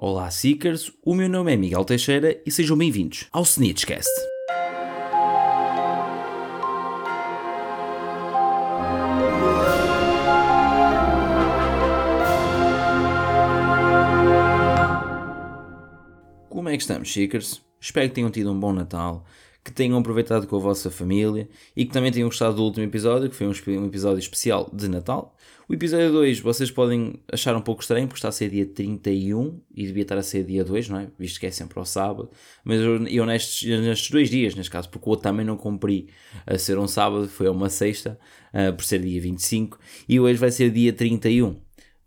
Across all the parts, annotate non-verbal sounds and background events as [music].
Olá Seekers, o meu nome é Miguel Teixeira e sejam bem-vindos ao Snitchcast. Como é que estamos, Seekers? Espero que tenham tido um bom Natal que tenham aproveitado com a vossa família e que também tenham gostado do último episódio, que foi um, episódio especial de Natal. O episódio 2 vocês podem achar um pouco estranho, porque está a ser dia 31 e devia estar a ser dia 2, não é? Visto que é sempre ao sábado. Mas eu, nestes, nestes dois dias, neste caso, porque o outro também não cumpri a ser um sábado, foi uma sexta, uh, por ser dia 25, e hoje vai ser dia 31.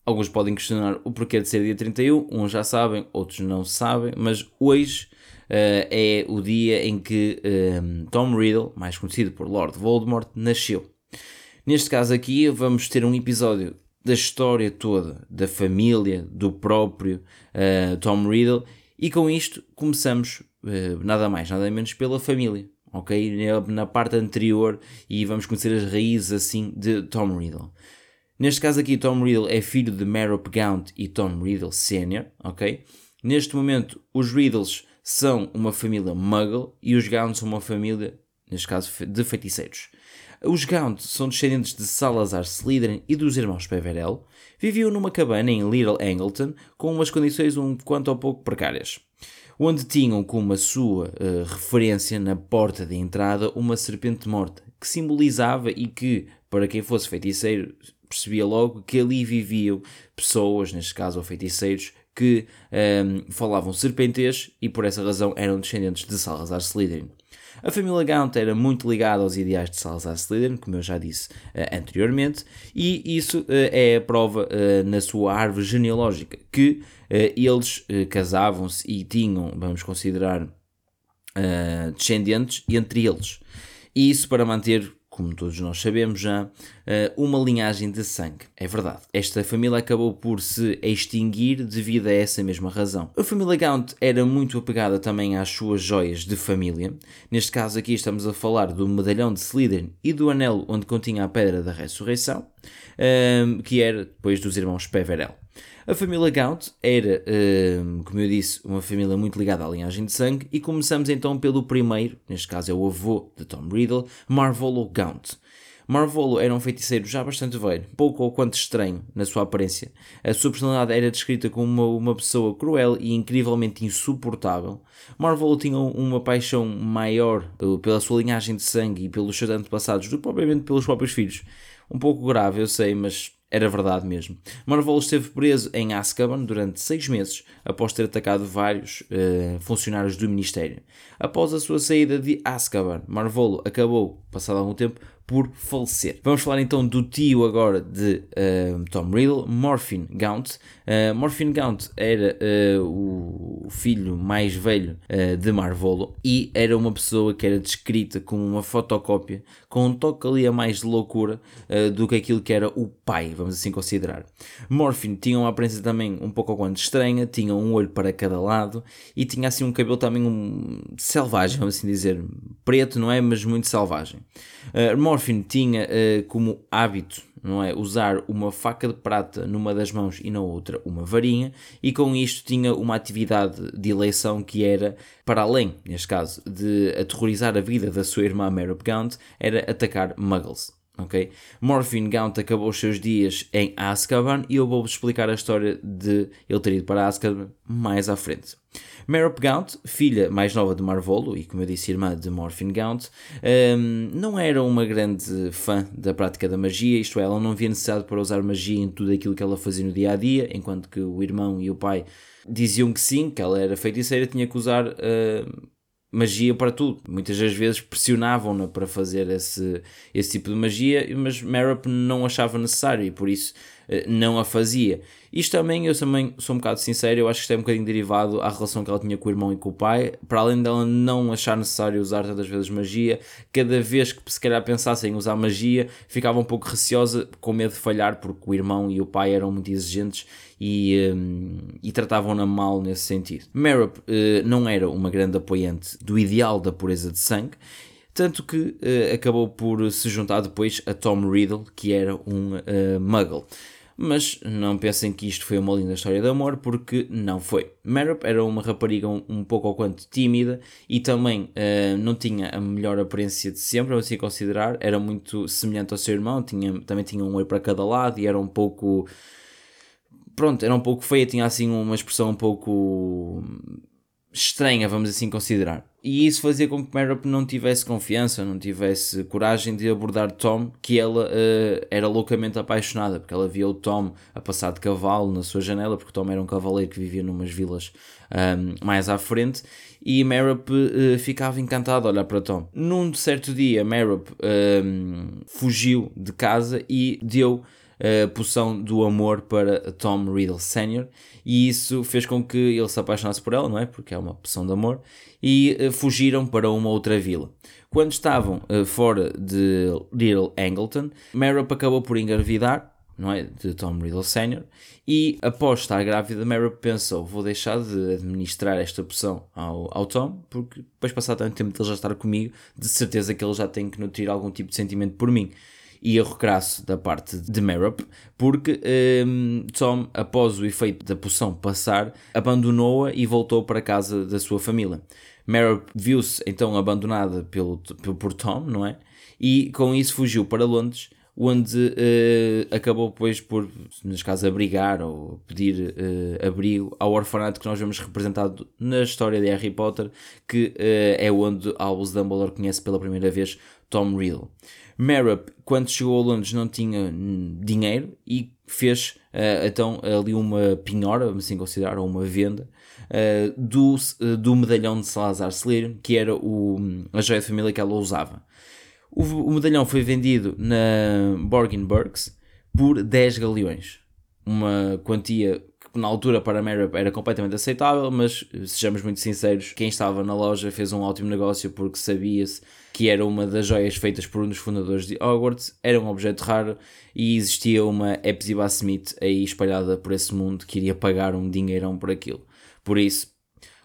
Alguns podem questionar o porquê de ser dia 31, uns já sabem, outros não sabem, mas hoje é o dia em que um, Tom Riddle, mais conhecido por Lord Voldemort, nasceu. Neste caso aqui vamos ter um episódio da história toda, da família, do próprio uh, Tom Riddle, e com isto começamos uh, nada mais, nada menos pela família, ok? Na parte anterior e vamos conhecer as raízes assim de Tom Riddle. Neste caso aqui, Tom Riddle é filho de Merop Gaunt e Tom Riddle Sr., ok? Neste momento, os Riddles são uma família muggle e os Gaunt são uma família, neste caso, de feiticeiros. Os Gaunt são descendentes de Salazar Slytherin e dos irmãos Peverell. Viviam numa cabana em Little Angleton com umas condições um quanto ou pouco precárias, onde tinham como a sua uh, referência na porta de entrada uma serpente morta, que simbolizava e que, para quem fosse feiticeiro, percebia logo que ali viviam pessoas, neste caso ou feiticeiros, que um, ehm, falavam serpentês e por essa razão eram descendentes de Salazar Slytherin. A família Gaunt era muito ligada aos ideais de Salazar Slytherin, como eu já disse uh, anteriormente, e isso uh, é a prova uh, na sua árvore genealógica, que eles casavam-se e tinham, vamos considerar, descendentes entre eles. E isso para manter como todos nós sabemos já, eh, uma linhagem de sangue. É verdade. Esta família acabou por se extinguir devido a essa mesma razão. A família Gaunt era muito apegada também às suas joias de família. Neste caso aqui estamos a falar do medalhão de Slytherin e do anel onde continha a pedra da ressurreição, eh, que era depois dos irmãos Peverell. A família Gaunt era, hum, como eu disse, uma família muito ligada à linhagem de sangue e começamos então pelo primeiro, neste caso é o avô de Tom Riddle, Marvolo Gaunt. Marvolo era um feiticeiro já bastante velho, pouco ou quanto estranho na sua aparência. A sua personalidade era descrita como uma, uma pessoa cruel e incrivelmente insuportável. Marvolo tinha uma paixão maior pela sua linhagem de sangue e pelos seus antepassados do que propriamente pelos próprios filhos. Um pouco grave, eu sei, mas era verdade mesmo. Marvolo esteve preso em Azkaban durante seis meses, após ter atacado vários uh, funcionários do Ministério. Após a sua saída de Azkaban, Marvolo acabou, passado algum tempo, por falecer. Vamos falar então do tio agora de uh, Tom Riddle, Morphin Gaunt. Uh, Morphin Gaunt era uh, o filho mais velho de Marvolo e era uma pessoa que era descrita como uma fotocópia com um toque ali a mais de loucura do que aquilo que era o pai, vamos assim considerar. Morphin tinha uma aparência também um pouco quanto estranha, tinha um olho para cada lado e tinha assim um cabelo também um, selvagem, vamos assim dizer, preto, não é? Mas muito selvagem. Morphin tinha uh, como hábito não é, usar uma faca de prata numa das mãos e na outra uma varinha, e com isto tinha uma atividade de eleição que era, para além, neste caso, de aterrorizar a vida da sua irmã Merop Gaunt, era atacar muggles. Okay? Morphin Gaunt acabou os seus dias em Azkaban e eu vou-vos explicar a história de ele ter ido para Azkaban mais à frente. Merop Gaunt, filha mais nova de Marvolo e, como eu disse, irmã de Morphin Gaunt, um, não era uma grande fã da prática da magia, isto é, ela não via necessidade para usar magia em tudo aquilo que ela fazia no dia a dia, enquanto que o irmão e o pai diziam que sim, que ela era feiticeira, tinha que usar uh, magia para tudo. Muitas das vezes pressionavam-na para fazer esse, esse tipo de magia, mas Merop não achava necessário e por isso não a fazia. Isto também, eu também sou um bocado sincero, eu acho que isto é um bocadinho derivado à relação que ela tinha com o irmão e com o pai. Para além dela não achar necessário usar tantas vezes magia, cada vez que se calhar pensasse em usar magia, ficava um pouco receosa, com medo de falhar, porque o irmão e o pai eram muito exigentes e, um, e tratavam-na mal nesse sentido. Merop uh, não era uma grande apoiante do ideal da pureza de sangue tanto que uh, acabou por se juntar depois a Tom Riddle, que era um uh, muggle. Mas não pensem que isto foi uma linda história de amor, porque não foi. Merup era uma rapariga um, um pouco ou quanto tímida e também uh, não tinha a melhor aparência de sempre, assim considerar. Era muito semelhante ao seu irmão, tinha, também tinha um olho para cada lado e era um pouco. Pronto, era um pouco feia, tinha assim uma expressão um pouco estranha, vamos assim considerar. E isso fazia com que Meryl não tivesse confiança, não tivesse coragem de abordar Tom, que ela uh, era loucamente apaixonada, porque ela via o Tom a passar de cavalo na sua janela, porque Tom era um cavaleiro que vivia numas vilas um, ehm, mais à frente, e Merup uh, ficava encantada a olhar para Tom. Num certo dia, Merup um, ehm, fugiu de casa e deu a poção do amor para Tom Riddle Sr. E isso fez com que ele se apaixonasse por ela, não é? Porque é uma poção de amor. E uh, fugiram para uma outra vila. Quando estavam uh, fora de Little Angleton, Meryl acabou por engravidar, não é? De Tom Riddle Sr. E após estar grávida, Meryl pensou: vou deixar de administrar esta poção ao, ao Tom, porque depois, passar tanto tempo de ele já estar comigo, de certeza que ele já tem que nutrir algum tipo de sentimento por mim e erro crasso da parte de Merup, porque um, Tom, após o efeito da poção passar, abandonou-a e voltou para a casa da sua família. Merup viu-se então abandonada pelo, por Tom, não é? E com isso fugiu para Londres, onde uh, acabou depois por, neste caso, abrigar ou pedir uh, abrigo ao orfanato que nós vemos representado na história de Harry Potter, que uh, é onde Albus Dumbledore conhece pela primeira vez Tom Riddle. Merup, quando chegou a Londres, não tinha dinheiro e fez uh, então ali uma pinhora, vamos assim considerar, ou uma venda, uh, do, uh, do medalhão de Salazar Slytherin, que era o, a joia de família que ela usava. O, o medalhão foi vendido na Borgin Burks por 10 galeões, uma quantia na altura para Merup era completamente aceitável, mas sejamos muito sinceros, quem estava na loja fez um ótimo negócio porque sabia-se que era uma das joias feitas por um dos fundadores de Hogwarts, era um objeto raro e existia uma Epsiba Smith aí espalhada por esse mundo que iria pagar um dinheirão por aquilo. Por isso,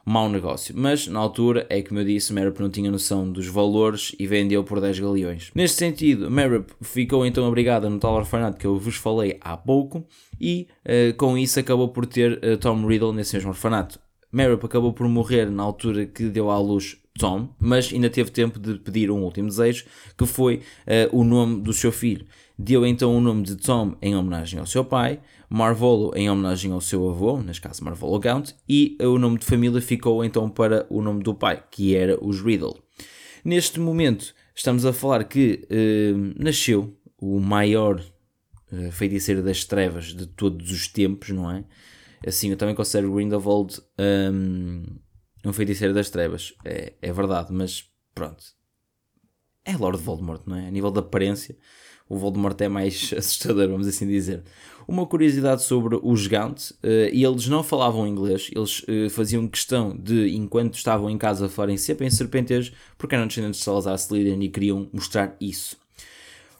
mau negócio. Mas na altura, é como eu disse, Merup não tinha noção dos valores e vendeu por 10 galeões. Neste sentido, Merup ficou então obrigada no tal orfanato que eu vos falei há pouco e uh, com isso acabou por ter uh, Tom Riddle nesse mesmo orfanato. Merup acabou por morrer na altura que deu à luz Tom, mas ainda teve tempo de pedir um último desejo, que foi uh, o nome do seu filho. Deu então o nome de Tom em homenagem ao seu pai, Marvolo em homenagem ao seu avô, neste caso Marvolo Gaunt, e o nome de família ficou então para o nome do pai, que era os Riddle. Neste momento estamos a falar que uh, nasceu o maior uh, feiticeiro das trevas de todos os tempos, não é? Assim, eu também considero Grindelwald um, um feiticeiro das trevas. É, é verdade, mas pronto. É Lord Voldemort, não é? A nível de aparência, o Voldemort é mais [laughs] assustador, vamos assim dizer. Uma curiosidade sobre os Gaunt, uh, eles não falavam inglês, eles uh, faziam questão de, enquanto estavam em casa, falarem sempre em serpentez, porque eram descendentes de Salazar Slytherin e queriam mostrar isso.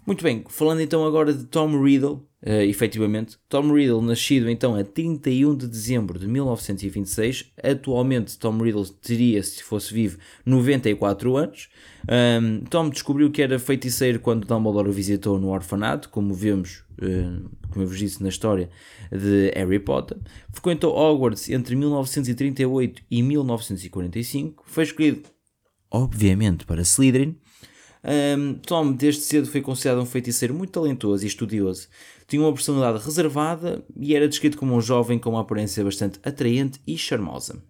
Muito bem, falando então agora de Tom Riddle, uh, efetivamente, Tom Riddle, nascido então a 31 de dezembro de 1926, atualmente Tom Riddle teria, se fosse vivo, 94 anos. Um, Tom descobriu que era feiticeiro quando Dumbledore o visitou no orfanato, como vemos, uh, como eu vos disse na história de Harry Potter. Frequentou Hogwarts entre 1938 e 1945, foi escolhido, obviamente, para Slytherin um, Tom, desde cedo, foi considerado um feiticeiro muito talentoso e estudioso. Tinha uma personalidade reservada e era descrito como um jovem com uma aparência bastante atraente e charmosa.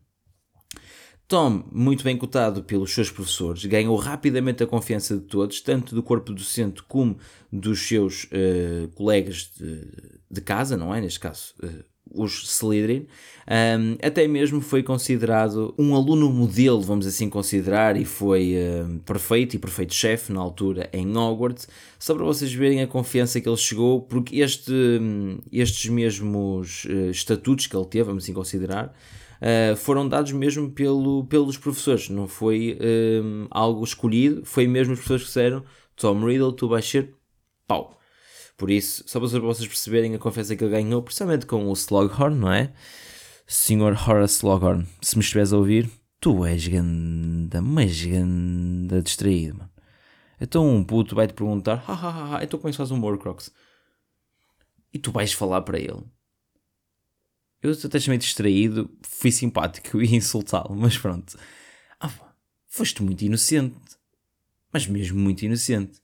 Tom, muito bem cotado pelos seus professores, ganhou rapidamente a confiança de todos, tanto do corpo docente como dos seus uh, colegas de, de, casa, não é? Neste caso, uh, os Slytherin, um, até mesmo foi considerado um aluno modelo, vamos assim considerar, e foi perfeito e perfeito chefe na altura em Hogwarts, só para vocês verem a confiança que ele chegou, porque este, um, estes mesmos uh, estatutos que ele teve, vamos assim considerar, uh, foram dados mesmo pelo, pelos professores, não foi algo escolhido, foi mesmo os professores que disseram Tom Riddle, tu vais ser pau por isso, só para vocês perceberem a confiança que ele ganhou, principalmente com o Slughorn, não é? Senhor Horace Slughorn, se me estiveres a ouvir, tu és ganda, mas ganda distraído, mano. Então um puto vai-te perguntar, ha, ha, ha, então como é que faz um Morcrox? e tu vais falar para ele. Eu até chamei distraído, fui simpático e [laughs] insultá-lo, mas pronto. Ah, foste muito inocente. Mas mesmo muito inocente.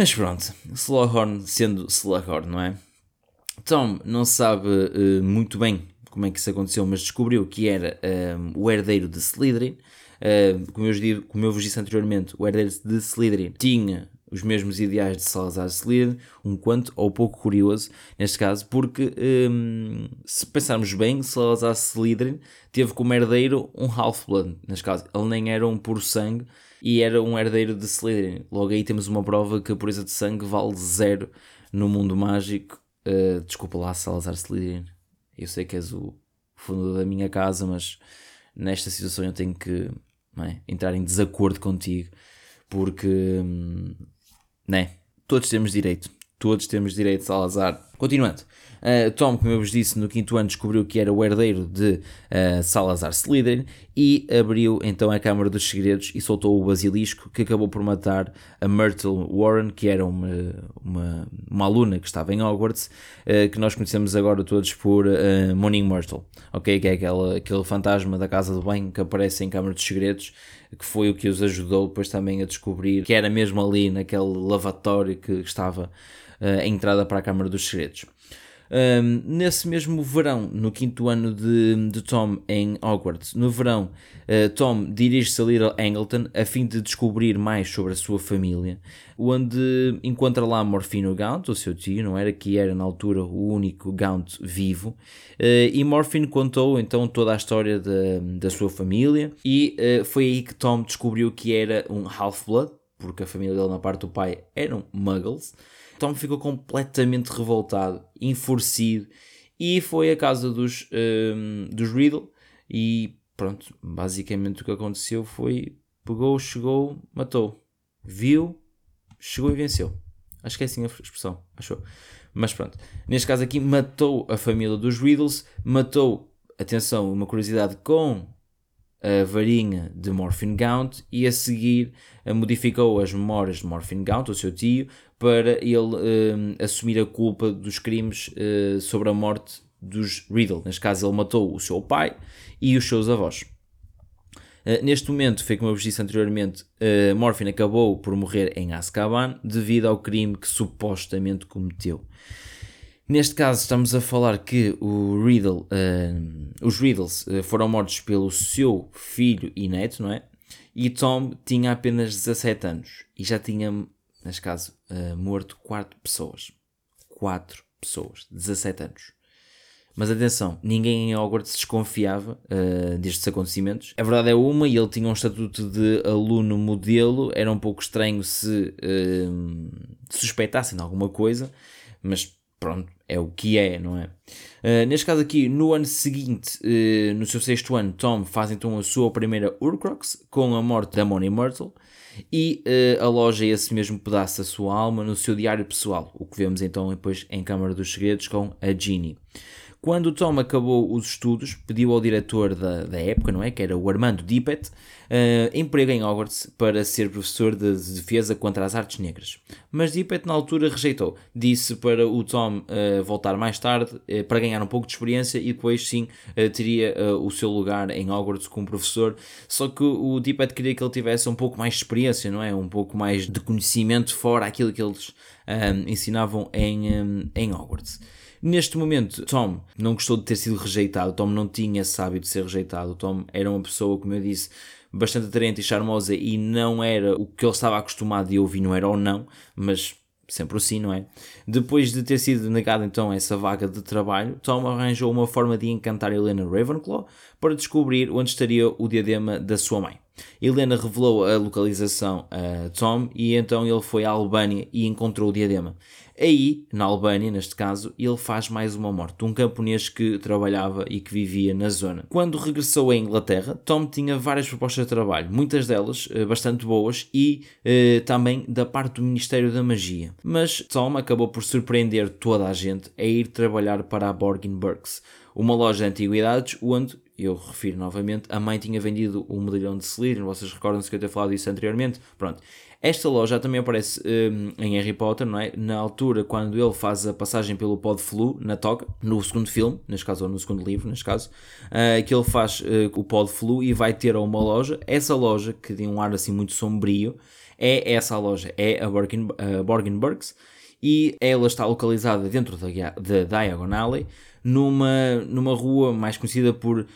Mas pronto, Slughorn sendo Slughorn, não é? Tom não sabe uh, muito bem como é que isso aconteceu, mas descobriu que era um, o herdeiro de Slytherin. Uh, como, eu, como eu vos disse anteriormente, o herdeiro de Slytherin tinha os mesmos ideais de Salazar Slytherin, um quanto ou pouco curioso neste caso, porque um, se pensarmos bem, Salazar Slytherin teve como herdeiro um Half-Blood, neste caso, ele nem era um puro sangue e era um herdeiro de Slytherin. Logo aí temos uma prova que a pureza de sangue vale zero no mundo mágico. Uh, desculpa lá, Salazar Slytherin. Eu sei que és o fundador da minha casa, mas nesta situação eu tenho que é, entrar em desacordo contigo, porque hum, né? Todos temos direito. Todos temos direito, Salazar. Continuando. Uh, Tom, como eu vos disse, no quinto ano descobriu que era o herdeiro de uh, Salazar Slytherin e abriu então a Câmara dos Segredos e soltou o basilisco que acabou por matar a Myrtle Warren, que era uma, uma, uma aluna que estava em Hogwarts, uh, que nós conhecemos agora todos por uh, Morning Myrtle, ok? Que é aquela, aquele fantasma da casa do banho que aparece em Câmara dos Segredos que foi o que os ajudou depois também a descobrir que era mesmo ali naquele lavatório que estava a entrada para a Câmara dos Segredos. Um, nesse mesmo verão, no quinto ano de, de Tom em Hogwarts, no verão, uh, Tom dirige-se a Little Angleton a fim de descobrir mais sobre a sua família, onde encontra lá Morfino Gaunt, o seu tio, não era? Que era na altura o único Gaunt vivo, uh, e Morfino contou então toda a história da, da sua família, e uh, foi aí que Tom descobriu que era um Half-Blood, porque a família dele, na parte do pai, eram Muggles. Tom ficou completamente revoltado, enfurecido, e foi à casa dos, um, dos Riddle e pronto, basicamente o que aconteceu foi pegou, chegou, matou, viu, chegou e venceu. Acho que é assim a expressão, achou? Mas pronto, neste caso aqui matou a família dos Riddles, matou, atenção, uma curiosidade com a varinha de Morphin Gaunt e a seguir modificou as memórias de Morphin Gaunt, o seu tio, para ele uh, assumir a culpa dos crimes uh, sobre a morte dos Riddle. Neste caso, ele matou o seu pai e os seus avós. Uh, neste momento, foi como eu vos disse anteriormente, uh, Morphin acabou por morrer em Azkaban devido ao crime que supostamente cometeu. Neste caso, estamos a falar que o Riddle, uh, os Riddles foram mortos pelo seu filho e neto, não é? E Tom tinha apenas 17 anos e já tinha, neste caso, uh, morto 4 pessoas. 4 pessoas, 17 anos. Mas atenção, ninguém em Hogwarts desconfiava uh, destes acontecimentos. A verdade é uma, e ele tinha um estatuto de aluno modelo, era um pouco estranho se uh, suspeitassem de alguma coisa, mas pronto, é o que é, não é? Uh, neste caso aqui, no ano seguinte, no seu sexto ano, Tom faz então a sua primeira Urcrox com a morte da Money Myrtle e uh, aloja esse mesmo pedaço da sua alma no seu diário pessoal, o que vemos então depois em Câmara dos Segredos com a Ginny. Quando Tom acabou os estudos, pediu ao diretor da, da época, não é? Que era o Armando Dippet, uh, emprego em Hogwarts para ser professor de defesa contra as artes negras. Mas Dippet na altura rejeitou. Disse para o Tom uh, voltar mais tarde uh, para ganhar um pouco de experiência e depois sim teria o seu lugar em Hogwarts como professor. Só que o Dippet queria que ele tivesse um pouco mais de experiência, não é? Um pouco mais de conhecimento fora aquilo que eles ensinavam em, um, em Hogwarts. Neste momento, Tom não gostou de ter sido rejeitado, Tom não tinha sábio de ser rejeitado, Tom era uma pessoa, como eu disse, bastante atraente e charmosa e não era o que ele estava acostumado a ouvir, não era ou não, mas sempre assim, não é? Depois de ter sido negado então essa vaga de trabalho, Tom arranjou uma forma de encantar Helena Ravenclaw para descobrir onde estaria o diadema da sua mãe. Helena revelou a localização a Tom e então ele foi à Albânia e encontrou o diadema. Aí, na Albânia, neste caso, ele faz mais uma morte, um camponês que trabalhava e que vivia na zona. Quando regressou à Inglaterra, Tom tinha várias propostas de trabalho, muitas delas eh, bastante boas e eh, também da parte do Ministério da Magia. Mas Tom acabou por surpreender toda a gente a ir trabalhar para a Borgin Burks, uma loja de antiguidades onde eu refiro novamente, a mãe tinha vendido um medalhão de Slytherin, vocês recordam-se que eu tenho falado disso anteriormente? Pronto. Esta loja também aparece um, em Harry Potter, não é? Na altura, quando ele faz a passagem pelo Pod Flu, na toca, no segundo filme, neste caso, ou no segundo livro, neste caso, uh, que ele faz uh, o Pod Flu e vai ter a uma loja. Essa loja, que tem um ar assim muito sombrio, é essa loja, é a Borgin, uh, Borgenbergs, e ela está localizada dentro da, da Diagon Alley, numa, numa rua mais conhecida por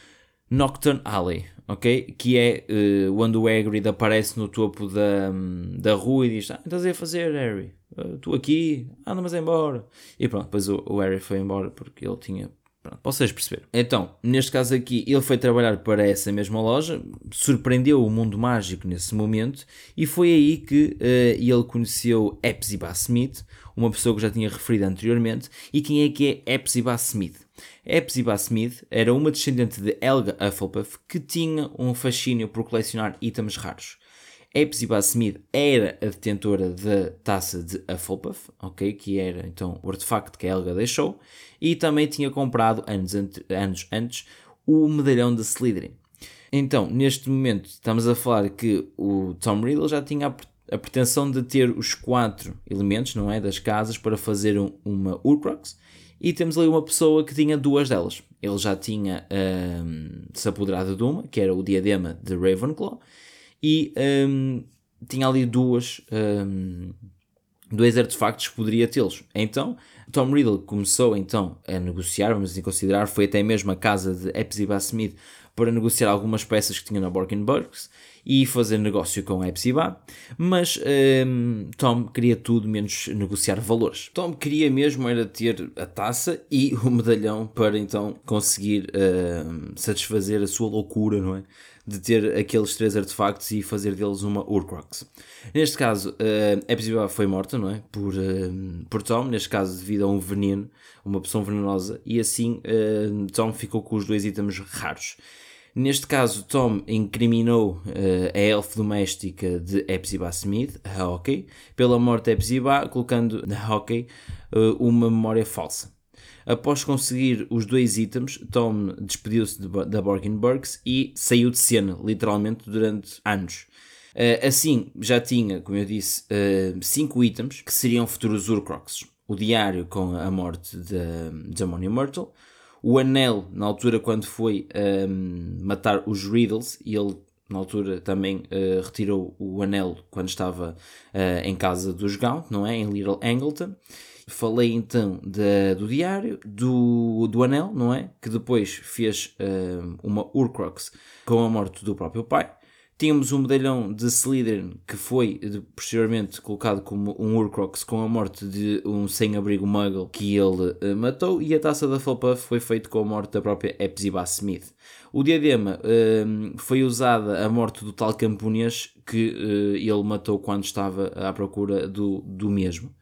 Nocturne Alley, ok? Que é uh, onde o Hagrid aparece no topo da, da rua e diz: Ah, estás a fazer, Harry? Estou uh, aqui, anda, mas é embora. E pronto, depois o, o Harry foi embora porque ele tinha Pronto, vocês perceberam. Então, neste caso aqui, ele foi trabalhar para essa mesma loja, surpreendeu o mundo mágico nesse momento e foi aí que uh, ele conheceu Epsiba Smith, uma pessoa que já tinha referido anteriormente. E quem é que é Epsiba Smith? Epsiba Smith era uma descendente de Helga Hufflepuff que tinha um fascínio por colecionar itens raros. Epsiba Smith era a detentora da taça de Hufflepuff, ok? Que era então o artefacto que a Helga deixou, e também tinha comprado anos, anos antes o medalhão de Slytherin. Então, neste momento, estamos a falar que o Tom Riddle já tinha a, pretensão de ter os quatro elementos, não é? Das casas para fazer um, uma Urcrox, e temos ali uma pessoa que tinha duas delas. Ele já tinha um, se apoderado de uma, que era o diadema de Ravenclaw, e um, tinha ali duas, um, dois artefactos que poderia tê-los. Então, Tom Riddle começou então a negociar, vamos assim considerar, foi até mesmo a casa de Epsiba Smith para negociar algumas peças que tinha na Borkenburgs e fazer negócio com a Epsiba, mas um, Tom queria tudo menos negociar valores. Tom queria mesmo era ter a taça e o medalhão para então conseguir um, satisfazer a sua loucura, não é? de ter aqueles três artefactos e fazer deles uma Urcrox. Neste caso, uh, Epsiba foi morta, não é? Por, uh, por Tom, neste caso devido a um veneno, uma poção venenosa, e assim uh, Tom ficou com os dois itens raros. Neste caso, Tom incriminou uh, a elfa doméstica de Epsiba Smith, a Hockey, pela morte de Epsiba, colocando na Hockey uh, uma memória falsa. Após conseguir os dois itens, Tom despediu-se de, da Borgenbergs e saiu de cena, literalmente, durante anos. Uh, assim, já tinha, como eu disse, cinco itens que seriam futuros Urcroxes. O diário com a morte de, de Ammonia Myrtle, o anel, na altura quando foi um, matar os Riddles, e ele na altura também uh, retirou o anel quando estava uh, em casa dos Gaunt, não é? Em Little Angleton. Falei então de, do diário, do, do anel, não é? Que depois fez uh, uma Urcrox com a morte do próprio pai. Tínhamos um medalhão de Slytherin que foi posteriormente colocado como um Urcrox com a morte de um sem-abrigo Muggle que ele uh, matou e a taça da Hufflepuff foi feita com a morte da própria Epsiba Smith. O diadema uh, foi usada a morte do tal camponês que uh, ele matou quando estava à procura do, do mesmo.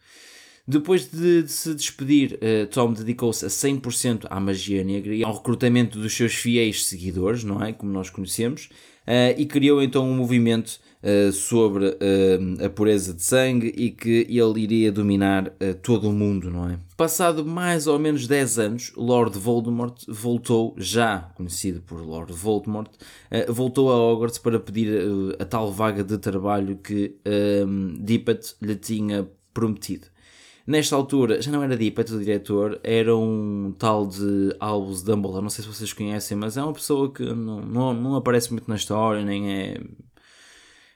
Depois de, de se despedir, uh, Tom dedicou-se a 100% à magia negra e ao recrutamento dos seus fiéis seguidores, não é? Como nós conhecemos, uh, e criou então um movimento uh, sobre a pureza de sangue e que ele iria dominar todo o mundo, não é? Passado mais ou menos 10 anos, Lord Voldemort voltou, já conhecido por Lord Voldemort, voltou a Hogwarts para pedir a tal vaga de trabalho que um, Dippet lhe tinha prometido. Nesta altura, já não era Deep, o diretor, era um tal de Albus Dumbledore, não sei se vocês conhecem, mas é uma pessoa que não, não, não aparece muito na história, nem é,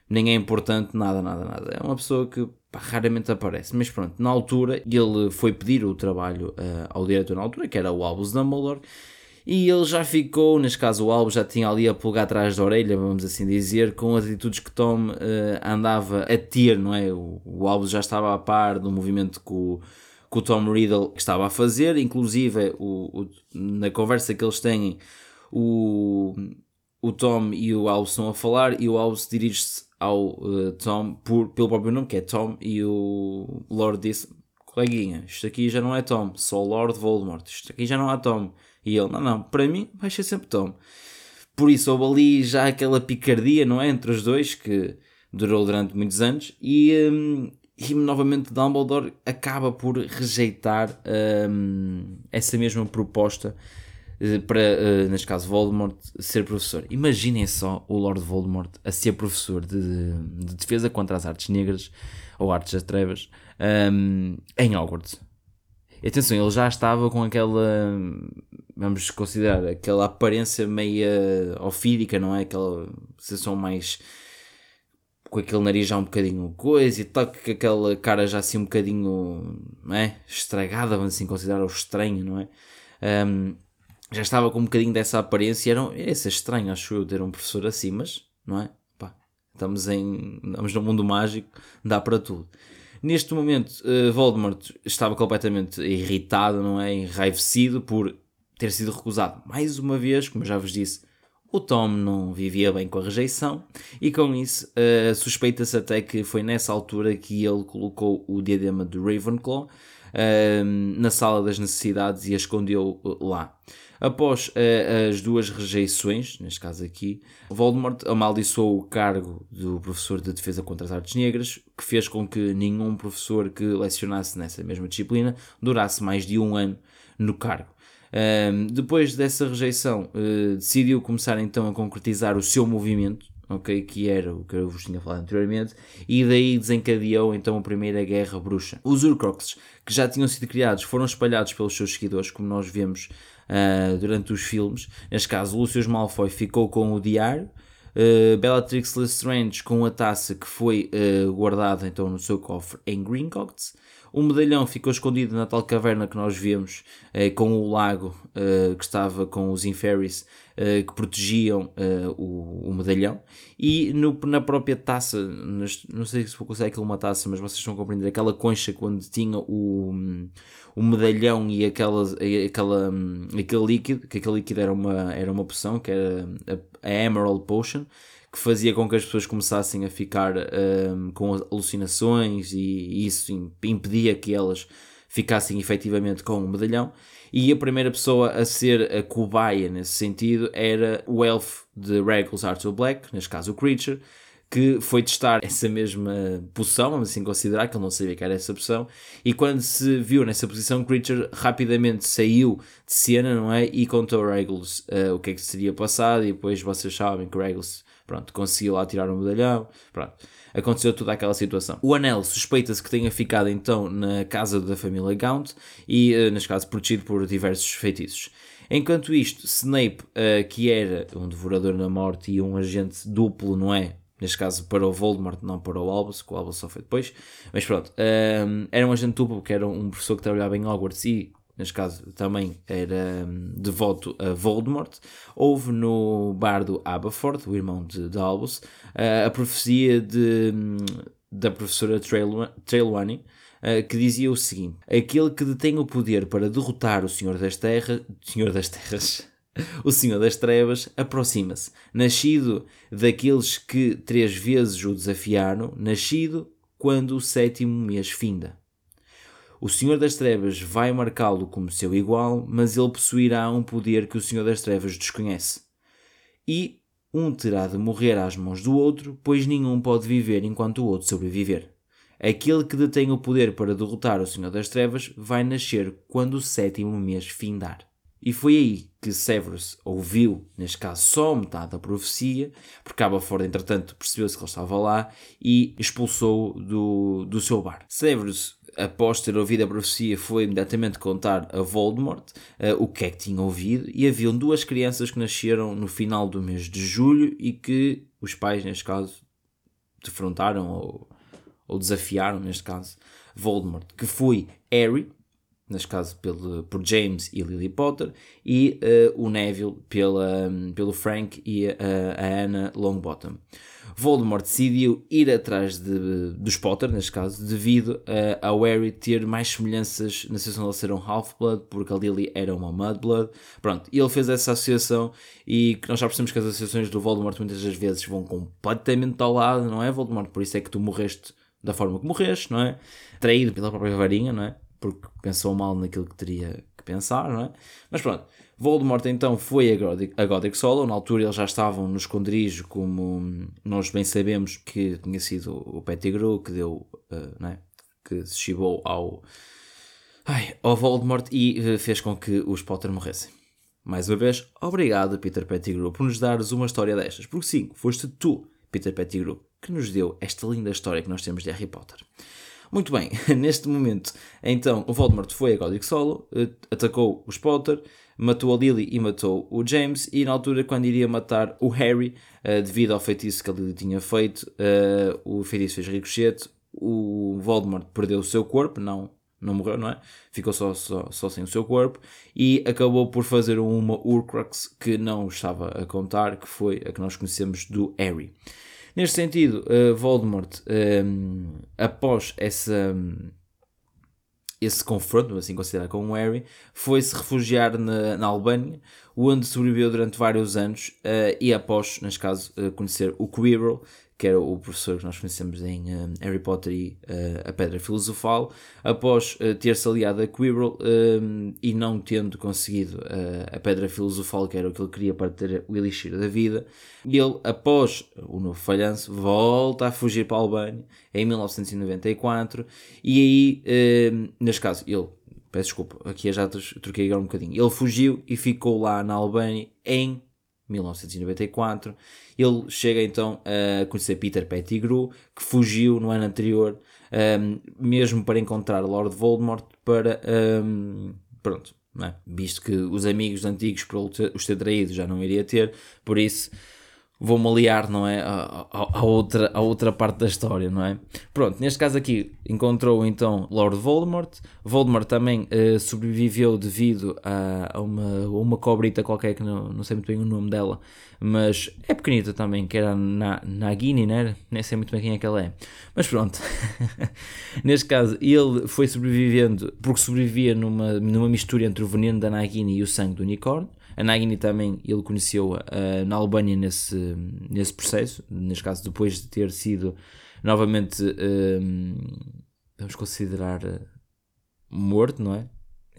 nem é importante, nada, nada, nada. É uma pessoa que pá, raramente aparece, mas pronto, na altura ele foi pedir o trabalho uh, ao diretor na altura, que era o Albus Dumbledore, e ele já ficou, neste caso o Albo já tinha ali a pulgar atrás da orelha, vamos assim dizer, com as atitudes que Tom uh, andava a ter, não é? O, o Albo já estava a par do movimento que o, que o Tom Riddle estava a fazer, inclusive o, o, na conversa que eles têm, o, o Tom e o Albo estão a falar e o Albo dirige-se ao uh, Tom por, pelo próprio nome, que é Tom, e o Lord disse: coleguinha, isto aqui já não é Tom, só Lord Voldemort, isto aqui já não é Tom. E ele, não, não, para mim vai ser sempre Tom. Por isso houve ali já aquela picardia, não é? Entre os dois, que durou durante muitos anos, e, um, e novamente Dumbledore acaba por rejeitar um, essa mesma proposta uh, para, uh, neste caso, Voldemort ser professor. Imaginem só o Lord Voldemort a ser professor de, de defesa contra as artes negras ou artes das trevas um, em Hogwarts. Atenção, ele já estava com aquela, vamos considerar, aquela aparência meia ofídica, não é? Aquela sensação mais com aquele nariz já um bocadinho coisa e tal, com aquela cara já assim um bocadinho é? estragada, vamos assim considerar o estranho, não é? Um, já estava com um bocadinho dessa aparência, era, era esse estranho, acho eu, ter um professor assim, mas não é? Pá, estamos, em, estamos no mundo mágico, dá para tudo. Neste momento, uh, Voldemort estava completamente irritado, não é? Enraivecido por ter sido recusado mais uma vez, como já vos disse, o Tom não vivia bem com a rejeição e com isso uh, suspeita-se até que foi nessa altura que ele colocou o diadema de Ravenclaw uh, na sala das necessidades e a escondeu lá. Após uh, as duas rejeições, neste caso aqui, Voldemort amaldiçoou o cargo do professor de defesa contra as artes negras, que fez com que nenhum professor que lecionasse nessa mesma disciplina durasse mais de um ano no cargo. Um, depois dessa rejeição, uh, decidiu começar então a concretizar o seu movimento, okay, que era o que eu vos tinha falado anteriormente, e daí desencadeou então a Primeira Guerra Bruxa. Os Urcroxes, que já tinham sido criados, foram espalhados pelos seus seguidores, como nós vemos uh, durante os filmes. Neste caso, Lucius Malfoy ficou com o diário, uh, Bellatrix Lestrange com a taça que foi uh, guardada então no seu cofre em Gringotts. O medalhão ficou escondido na tal caverna que nós vemos, eh, com o lago eh, que estava com os Inferis eh, que protegiam o, o, medalhão. E no, na própria taça, nas, não sei se vou conseguir aquilo uma taça, mas vocês estão a compreender, aquela concha quando tinha o, o medalhão e aquela, aquela, aquele líquido, que aquele líquido era uma, era uma poção, que era a, a Emerald Potion que fazia com que as pessoas começassem a ficar um, com alucinações e isso impedia que elas ficassem efetivamente com o medalhão. E a primeira pessoa a ser a cobaia nesse sentido era o elfo de Regulus Arthur Black, neste caso o Creature, que foi testar essa mesma poção, vamos assim considerar, que ele não sabia que era essa poção, e quando se viu nessa posição, Creature rapidamente saiu de cena, não é? E contou a Regulus uh, o que é que seria passado, e depois vocês sabem que Regulus Pronto, conseguiu lá tirar o medalhão. Pronto, aconteceu toda aquela situação. O anel suspeita-se que tenha ficado então na casa da família Gaunt e, uh, neste caso, protegido por diversos feitiços. Enquanto isto, Snape, uh, que era um devorador na morte e um agente duplo, não é? Neste caso para o Voldemort, não para o Albus, que o Albus só foi depois. Mas pronto, um, eh, era um agente duplo, que era um professor que trabalhava em Hogwarts e neste caso também era um, devoto a Voldemort, houve no bardo Aberforth, o irmão de, de Albus, uh, a profecia de, um, da professora Trelawney, uh, que dizia o seguinte: Aquele que detém o poder para derrotar o Senhor das Terras, Senhor das Terras, [laughs] o Senhor das Trevas, aproxima-se, nascido daqueles que três vezes o desafiaram, nascido quando o sétimo mês finda. O Senhor das Trevas vai marcá-lo como seu igual, mas ele possuirá um poder que o Senhor das Trevas desconhece. E um terá de morrer às mãos do outro, pois nenhum pode viver enquanto o outro sobreviver. Aquele que detém o poder para derrotar o Senhor das Trevas vai nascer quando o sétimo mês findar. E foi aí que Severus ouviu, neste caso, só metade da profecia, porque Aberforth, entretanto, percebeu-se que ele estava lá e expulsou-o do, do seu bar. Severus após ter ouvido a profecia, foi imediatamente contar a Voldemort uh, o que é que tinha ouvido. E haviam duas crianças que nasceram no final do mês de julho e que os pais, neste caso, defrontaram ou, ou desafiaram, neste caso, Voldemort, que foi Harry, neste caso pelo, por James e Lily Potter, e uh, o Neville pela, um, pelo Frank e a Anna Longbottom. Voldemort decidiu ir atrás de, dos Potter, neste caso, devido uh, ao Harry ter mais semelhanças na situação de ele ser um Half-Blood, porque a Lily era uma Mudblood. Pronto, e ele fez essa associação e que nós já percebemos que as associações do Voldemort muitas das vezes vão completamente ao lado, não é, Voldemort? Por isso é que tu morreste da forma que morreste, não é? Traído pela própria varinha, não é? Porque pensou mal naquilo que teria que pensar, não é? Mas pronto, Voldemort então foi a Godric Hollow, na altura eles já estavam no esconderijo, como nós bem sabemos que tinha sido o Pettigrew que deu, uh, né, que se chibou ao, ai, ao Voldemort e uh, fez com que os Potter morressem. mais uma vez, obrigado, Peter Pettigrew, por nos dares uma história destas. Porque sim, foste tu, Peter Pettigrew, que nos deu esta linda história que nós temos de Harry Potter. Muito bem, [laughs] neste momento, então, o Voldemort foi a Código Solo, eh, atacou os Potter, matou a Lily e matou o James, e na altura, quando iria matar o Harry, uh, devido ao feitiço que a Lily tinha feito, uh, o feitiço fez ricochete, o Voldemort perdeu o seu corpo, não, não morreu, não é? Ficou só, só, só sem o seu corpo, e acabou por fazer uma Urcrux que não estava a contar, que foi a que nós conhecemos do Harry. Neste sentido, uh, Voldemort, um, após essa, esse confronto, assim considerado com o Harry, foi-se refugiar na, na Albânia, onde sobreviveu durante vários anos uh, e após, neste caso, uh, conhecer o Quirrell, que era o professor que nós conhecemos em um, Harry Potter e uh, a Pedra Filosofal, após uh, ter-se aliado a Quirrell um, e não tendo conseguido uh, a Pedra Filosofal, que era o que ele queria para ter o Elixir da Vida, ele, após o novo falhanço, volta a fugir para a Albânia em 1994 e aí, neste caso, ele peço desculpa, aqui já troquei agora um bocadinho. Ele fugiu e ficou lá na Albânia em 1994. Ele chega então a conhecer Peter Pettigrew, que fugiu no ano anterior, um, mesmo para encontrar Lord Voldemort, para. Um, pronto, é? visto que os amigos antigos, por os ter traído, já não iria ter, por isso vou-me aliar, não é? A, a, a, outra, a outra parte da história, não é? Pronto, neste caso aqui encontrou então Lord Voldemort. Voldemort também uh, sobreviveu devido a, a, uma, a uma cobrita qualquer, que não, não sei muito bem o nome dela, mas é pequenita também, que era na, Nagini, né? Nem sei muito bem quem é que ela é. Mas pronto, [laughs] neste caso ele foi sobrevivendo porque sobrevivia numa, numa mistura entre o veneno da Nagini e o sangue do unicórnio. A Nagini também ele conheceu uh, na Albânia nesse, nesse processo, neste caso depois de ter sido novamente, uh, vamos considerar, uh, morto, não é?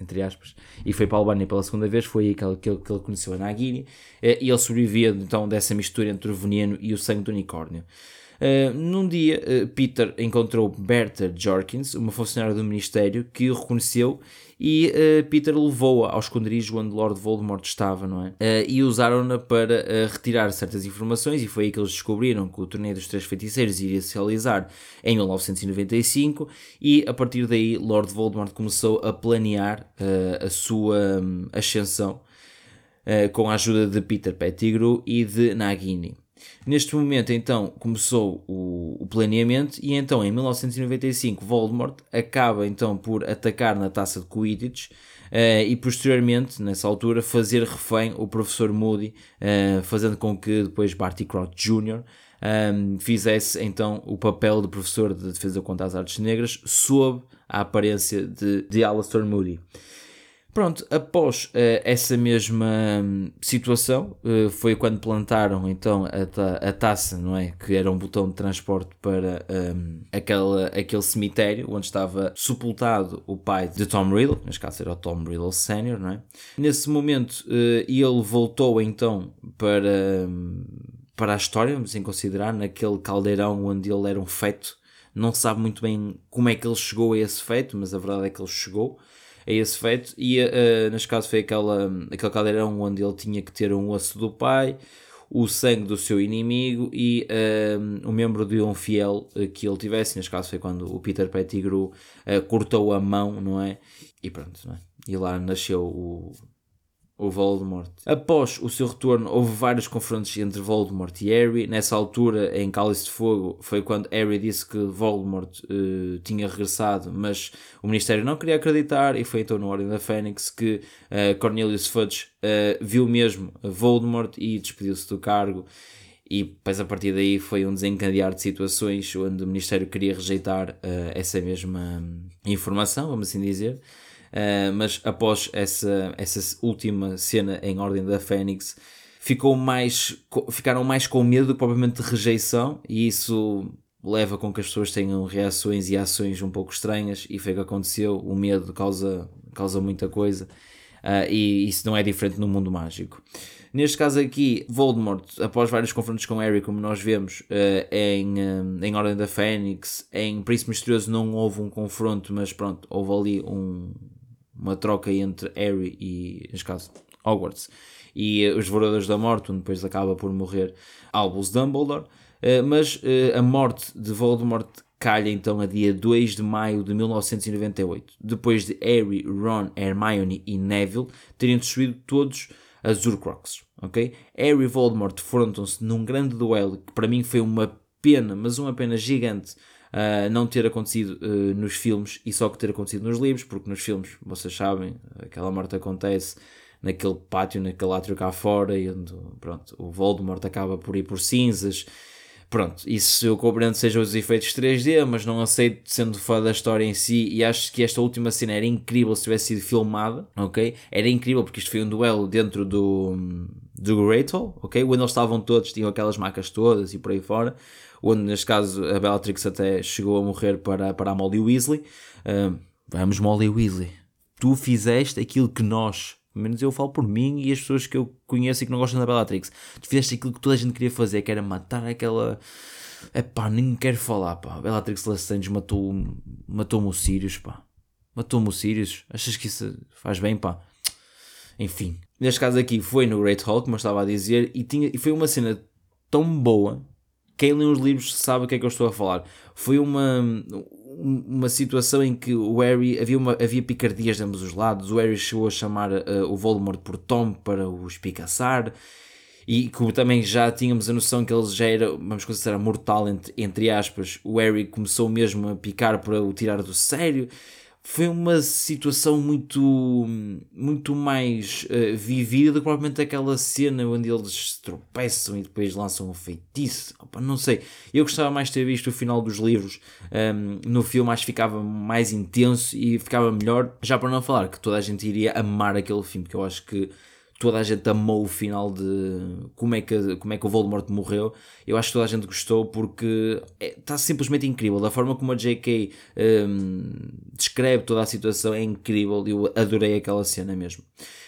Entre aspas, e foi para a Albânia pela segunda vez, foi aí que ele, que ele, conheceu a Nagini, e ele sobrevivia então dessa mistura entre o veneno e o sangue do unicórnio. Uh, num dia, uh, Peter encontrou Bertha Jorkins, uma funcionária do Ministério, que o reconheceu e uh, Peter levou-a ao esconderijo onde Lord Voldemort estava, não é? e usaram-na para retirar certas informações e foi aí que eles descobriram que o torneio dos Três Feiticeiros iria se realizar em 1995 e a partir daí Lord Voldemort começou a planear a sua um, ascensão com a ajuda de Peter Pettigrew e de Nagini. Neste momento, então, começou o, o, planeamento e então, em 1995, Voldemort acaba então por atacar na taça de Quidditch uh, e posteriormente, nessa altura, fazer refém o professor Moody, uh, fazendo com que depois Barty Crouch Jr. Um, ehm, fizesse então o papel de professor de defesa contra as artes negras sob a aparência de, de Alastair Moody. Pronto, após uh, essa mesma um, situação, uh, foi quando plantaram então a, ta a, taça, não é? Que era um botão de transporte para um, aquele, aquele cemitério onde estava sepultado o pai de Tom Riddle, neste caso era o Tom Riddle Sr., não é? Nesse momento, uh, ele voltou então para, um, para a história, vamos assim considerar, naquele caldeirão onde ele era um feto. Não se sabe muito bem como é que ele chegou a esse feito, mas a verdade é que ele chegou a esse feito. E uh, neste caso foi aquela, aquele caldeirão onde ele tinha que ter um osso do pai, o sangue do seu inimigo e uh, o membro de um fiel que ele tivesse. Neste caso foi quando o Peter Pettigrew uh, cortou a mão, não é? E pronto, não é? E lá nasceu o, o Voldemort. Após o seu retorno, houve vários confrontos entre Voldemort e Harry. Nessa altura, em Cálice de Fogo, foi quando Harry disse que Voldemort uh, tinha regressado, mas o Ministério não queria acreditar, e foi então na Ordem da Fênix que uh, Cornelius Fudge uh, viu mesmo Voldemort e despediu-se do cargo. E depois a partir daí foi um desencadear de situações onde o Ministério queria rejeitar essa mesma informação, vamos assim dizer. Uh, mas após essa, essa última cena em Ordem da Fênix, ficou mais, ficaram mais com medo propriamente de rejeição, e isso leva com que as pessoas tenham reações e ações um pouco estranhas, e foi o que aconteceu. O medo causa, causa muita coisa, uh, e isso não é diferente no mundo mágico. Neste caso aqui, Voldemort, após vários confrontos com Harry, como nós vemos uh, em, em Ordem da Fênix, em Príncipe Misterioso não houve um confronto, mas pronto, houve ali um, uma troca entre Harry e, neste caso, Hogwarts. E uh, os Devoradores da Morte, onde depois acaba por morrer Albus Dumbledore. Uh, mas uh, a morte de Voldemort calha então a dia 2 de maio de 1998, depois de Harry, Ron, Hermione e Neville terem destruído todos as Horcruxes, ok? Harry e Voldemort defrontam-se num grande duelo que para mim foi uma pena, mas uma pena gigante uh, não ter acontecido uh, nos filmes e só que ter acontecido nos livros, porque nos filmes, vocês sabem, aquela morte acontece naquele pátio, naquele átrio cá fora, e onde pronto, o Voldemort acaba por ir por cinzas Pronto, isso eu compreendo sejam os efeitos 3D, mas não aceito sendo fã da história em si e acho que esta última cena era incrível se tivesse sido filmada, ok? Era incrível porque isto foi um duelo dentro do, do Great Hall, ok? Onde eles estavam todos, tinham aquelas macas todas e por aí fora, onde neste caso a Bellatrix até chegou a morrer para, para a Molly Weasley. Vamos Molly Weasley, tu fizeste aquilo que nós pelo menos eu falo por mim e as pessoas que eu conheço e que não gostam da Bellatrix. Tu fizeste aquilo que toda a gente queria fazer, que era matar aquela. É pá, nem quero falar, pá. Bellatrix Lestrange matou, matou-me o Sirius, pá. Matou-me o Sirius. Achas que isso faz bem, pá? Enfim. Neste caso aqui foi no Great Hall, como eu estava a dizer, e, tinha, e foi uma cena tão boa. Quem lê os livros sabe o que é que eu estou a falar. Foi uma, uma situação em que o Harry havia, uma, havia picardias de ambos os lados. O Harry chegou a chamar uh, o Voldemort por Tom para o espicaçar. E como também já tínhamos a noção que ele já era, vamos considerar, mortal, entre, entre aspas, o Harry começou mesmo a picar para o tirar do sério foi uma situação muito, muito mais uh, vivida do que provavelmente aquela cena onde eles tropeçam e depois lançam um feitiço. Opa, não sei. Eu gostava mais de ter visto o final dos livros um, ehm, no filme, acho que ficava mais intenso e ficava melhor. Já para não falar que toda a gente iria amar aquele filme, porque eu acho que toda a gente amou o final de como é que, como é que o Voldemort morreu. Eu acho que toda a gente gostou porque está é, simplesmente incrível. Da forma como a J.K. Um, descreve toda a situação é incrível e eu adorei aquela cena mesmo.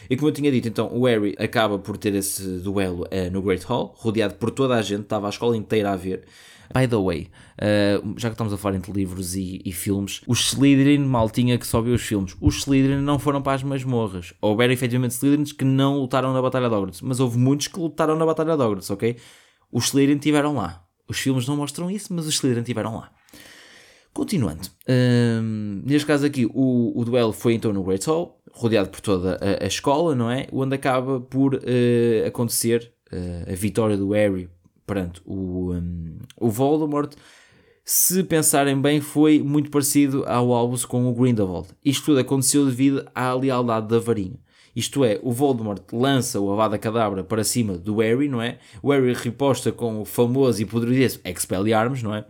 E como eu tinha dito, então o Harry acaba por ter esse duelo uh, no Great Hall, rodeado por toda a gente, estava a escola inteira a ver. By the way, uh, já que estamos a falar entre livros e, e filmes, os Slytherin mal tinha que só os filmes. Os Slytherin não foram para as masmorras. Houveram efetivamente Slytherins que não lutaram na Batalha de Hogwarts, mas houve muitos que lutaram na Batalha de Hogwarts, ok? Os Slytherin tiveram lá. Os filmes não mostram isso, mas os Slytherin tiveram lá. Continuando, um, neste caso aqui, o, o duelo foi então no Great Hall, rodeado por toda a, a escola, não é? Onde acaba por uh, acontecer uh, a vitória do Harry perante o, um, o Voldemort, se pensarem bem, foi muito parecido ao Albus com o Grindelwald. Isto tudo aconteceu devido à lealdade da varinha. Isto é, o Voldemort lança o Avada Kedavra para cima do Harry, não é? O Harry riposta com o famoso e poderoso Expelliarmus, não é?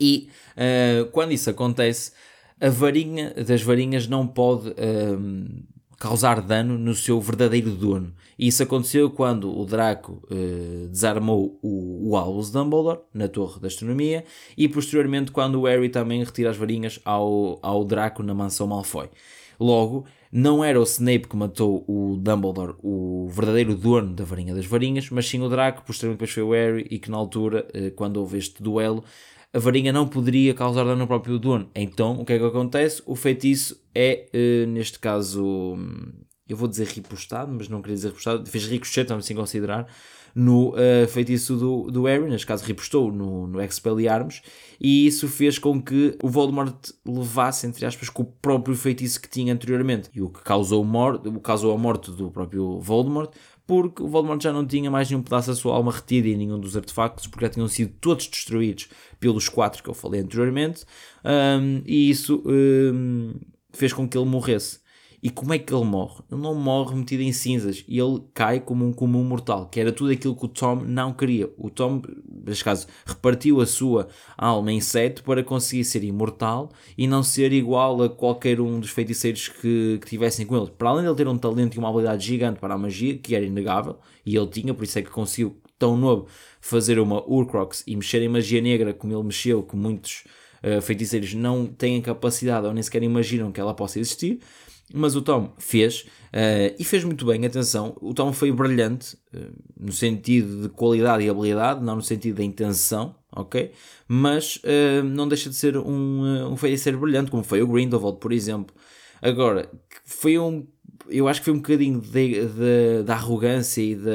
E uh, quando isso acontece, a varinha das varinhas não pode uh, causar dano no seu verdadeiro dono. E isso aconteceu quando o Draco uh, desarmou o, o Albus Dumbledore na Torre da Astronomia e posteriormente quando o Harry também retira as varinhas ao, ao Draco na mansão Malfoy. Logo, não era o Snape que matou o Dumbledore, o verdadeiro dono da varinha das varinhas, mas sim o Draco, posteriormente depois foi o Harry e que na altura, uh, quando houve este duelo, a varinha não poderia causar dano ao próprio dono. Então, o que é que acontece? O feitiço é, uh, neste caso, hum, eu vou dizer ripostado, mas não queria dizer ripostado, fez ricochete, vamos assim considerar, no uh, feitiço do, do Harry, neste caso ripostou no, no Expelliarmus, e isso fez com que o Voldemort levasse, entre aspas, com o próprio feitiço que tinha anteriormente, e o que causou, mor causou a morte do próprio Voldemort, porque o Voldemort já não tinha mais nenhum pedaço da sua alma retida em nenhum dos artefactos, porque já tinham sido todos destruídos pelos quatro que eu falei anteriormente, um, e isso um, fez com que ele morresse. E como é que ele morre? Ele não morre metido em cinzas e ele cai como um comum mortal, que era tudo aquilo que o Tom não queria. O Tom, neste caso, repartiu a sua alma em sete para conseguir ser imortal e não ser igual a qualquer um dos feiticeiros que, que tivessem com ele. Para além de ele ter um talento e uma habilidade gigante para a magia, que era inegável, e ele tinha, por isso é que conseguiu, tão novo, fazer uma Urcrox e mexer em magia negra como ele mexeu, que muitos uh, feiticeiros não têm capacidade ou nem sequer imaginam que ela possa existir mas o Tom fez uh, e fez muito bem. Atenção, o Tom foi brilhante uh, no sentido de qualidade e habilidade, não no sentido da intenção, ok? Mas não deixa de ser um, um feiticeiro brilhante, como foi o Grindelwald, por exemplo. Agora, foi um eu acho que foi um bocadinho da arrogância e da,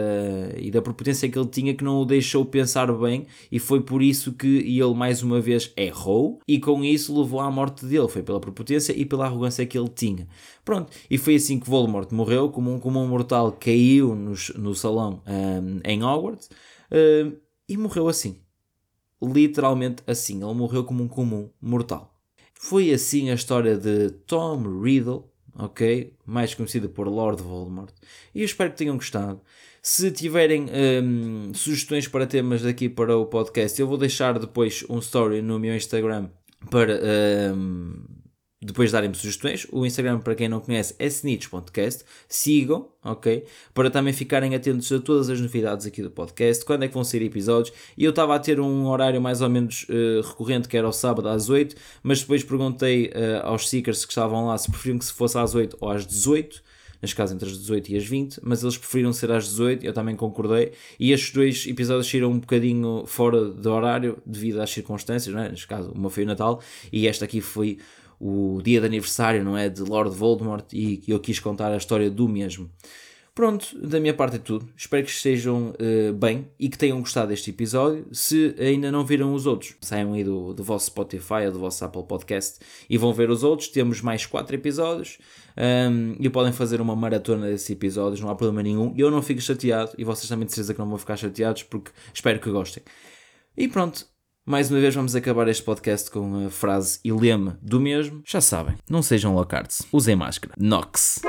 e da prepotência que ele tinha que não o deixou pensar bem e foi por isso que ele mais uma vez errou e com isso levou à morte dele. Foi pela prepotência e pela arrogância que ele tinha. Pronto, e foi assim que Voldemort morreu, como um, como um mortal caiu no, no salão um, em Hogwarts um, e morreu assim. Literalmente assim. Ele morreu como um comum mortal. Foi assim a história de Tom Riddle, ok? Mais conhecido por Lord Voldemort. E eu espero que tenham gostado. Se tiverem um, sugestões para temas daqui para o podcast, eu vou deixar depois um story no meu Instagram para um, depois darem-me sugestões. O Instagram, para quem não conhece, é snitch.cast. Sigam, ok? Para também ficarem atentos a todas as novidades aqui do podcast, quando é que vão sair episódios. E eu estava a ter um horário mais ou menos uh, recorrente, que era o sábado às 8, mas depois perguntei uh, aos seekers que estavam lá se preferiam que se fosse às 8 ou às 18 neste caso entre as 18 e as 20, mas eles preferiram ser às 18, eu também concordei, e estes dois episódios saíram um bocadinho fora do horário devido às circunstâncias, não é? neste caso uma foi o Natal, e esta aqui foi o dia de aniversário, não é? De Lord Voldemort e eu quis contar a história do mesmo. Pronto, da minha parte é tudo. Espero que estejam uh, bem e que tenham gostado deste episódio. Se ainda não viram os outros, saiam aí do, do vosso Spotify ou do vosso Apple Podcast e vão ver os outros. Temos mais 4 episódios um, e podem fazer uma maratona desses episódios, não há problema nenhum. Eu não fico chateado e vocês também de certeza que não vão ficar chateados porque espero que gostem. E pronto, mais uma vez vamos acabar este podcast com a frase e lema do mesmo. Já sabem, não sejam locards, usem máscara. Nox.